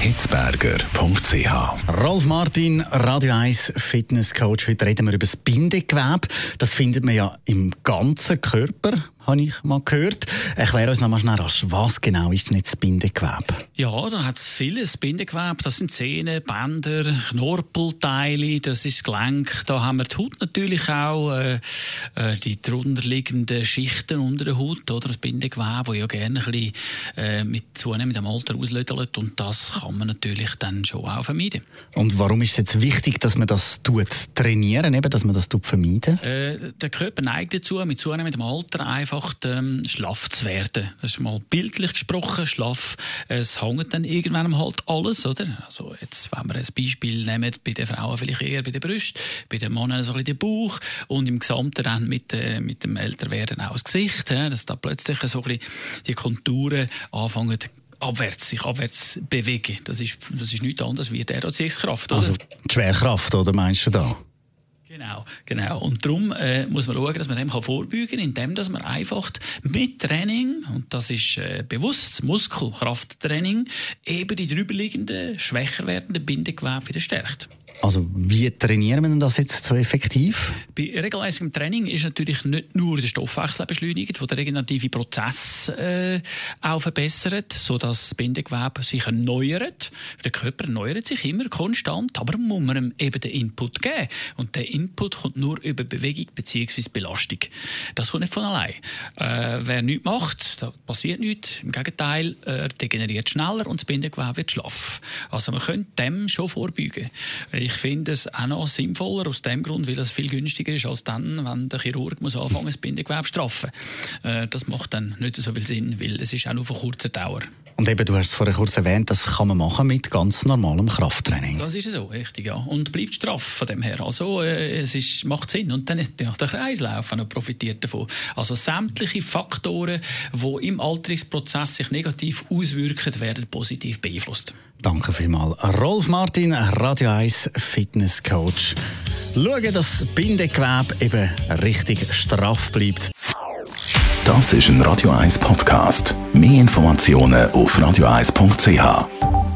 hitzberger.ch. Rolf Martin, Radio 1 Fitness Coach. Heute reden wir über das Bindegewebe. Das findet man ja im ganzen Körper habe ich mal gehört. Erklär uns noch mal schnell rasch, was genau ist denn jetzt das Bindegewebe? Ja, da hat es vieles Bindegewebe. Das sind Zähne, Bänder, Knorpelteile, das ist das Gelenk. Da haben wir die Haut natürlich auch, äh, äh, die drunterliegenden Schichten unter der Haut, oder? Das Bindegewebe, das ja gerne ein bisschen äh, mit zunehmendem Alter auslödelt. Und das kann man natürlich dann schon auch vermeiden. Und warum ist es jetzt wichtig, dass man das tut, trainieren, eben, dass man das tut vermeiden? Äh, der Körper neigt dazu, mit zunehmendem Alter einfach einfach ähm, schlaff zu werden. Das ist mal bildlich gesprochen, schlaff. Es hängt dann irgendwann halt alles, oder? Also jetzt, wenn wir ein Beispiel nehmen, bei den Frauen vielleicht eher bei den Brüsten, bei den Männern so ein bisschen der Bauch und im Gesamten dann mit, äh, mit dem Älterwerden auch das Gesicht, ja, dass da plötzlich so ein bisschen die Konturen anfangen abwärts, sich abwärts bewegen. Das ist, das ist nichts anderes wie der Erziehungskraft. Also die Schwerkraft, oder meinst du da? Genau, genau. Und darum äh, muss man schauen, dass man dem kann vorbeugen kann, indem dass man einfach mit Training, und das ist äh, bewusst Muskelkrafttraining, eben die drüberliegenden, schwächer werdenden Bindegewebe wieder stärkt. Also wie trainieren wir das jetzt so effektiv? Bei regelmäßigem Training ist natürlich nicht nur der Stoffwechsel beschleunigt, der den regenerativen Prozess äh, auch verbessert, sodass das Bindegewebe sich erneuert. Der Körper erneuert sich immer konstant, aber muss man ihm eben den Input geben. Und der Input kommt nur über Bewegung bzw. Belastung. Das kommt nicht von allein. Äh, wer nichts macht, da passiert nichts. Im Gegenteil, er degeneriert schneller und das Bindegewebe wird schlaff. Also man könnte dem schon vorbeugen. Ich finde es auch noch sinnvoller aus dem Grund, weil es viel günstiger ist als dann, wenn der Chirurg muss anfangen, das Bindegewebe zu straffen. Äh, das macht dann nicht so viel Sinn, weil es ist auch nur von kurzer Dauer. Und eben, du hast es vorher kurz erwähnt, das kann man machen mit ganz normalem Krafttraining. Das ist so, richtig, ja. Und bleibt straff von dem her. Also, äh, es ist, macht Sinn. Und dann der Kreislauf noch profitiert davon. Also, sämtliche Faktoren, die im Alterungsprozess sich negativ auswirken, werden positiv beeinflusst. Danke vielmals. Rolf Martin, Radio 1 Fitness Coach. Schauen, dass das Bindegewebe eben richtig straff bleibt. Das ist ein Radio 1 Podcast. Mehr Informationen auf radio1.ch.